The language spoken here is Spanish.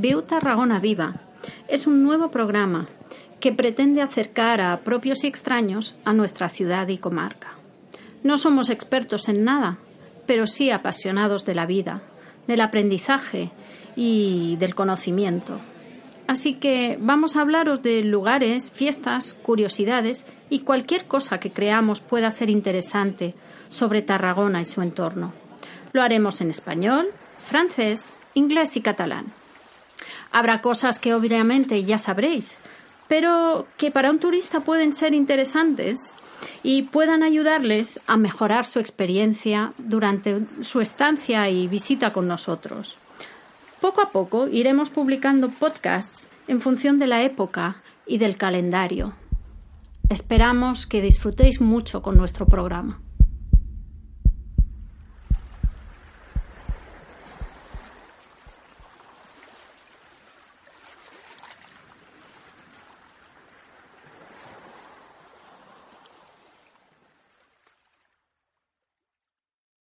Viu Tarragona Viva es un nuevo programa que pretende acercar a propios y extraños a nuestra ciudad y comarca. No somos expertos en nada, pero sí apasionados de la vida, del aprendizaje y del conocimiento. Así que vamos a hablaros de lugares, fiestas, curiosidades y cualquier cosa que creamos pueda ser interesante sobre Tarragona y su entorno. Lo haremos en español, francés, inglés y catalán. Habrá cosas que obviamente ya sabréis, pero que para un turista pueden ser interesantes y puedan ayudarles a mejorar su experiencia durante su estancia y visita con nosotros. Poco a poco iremos publicando podcasts en función de la época y del calendario. Esperamos que disfrutéis mucho con nuestro programa.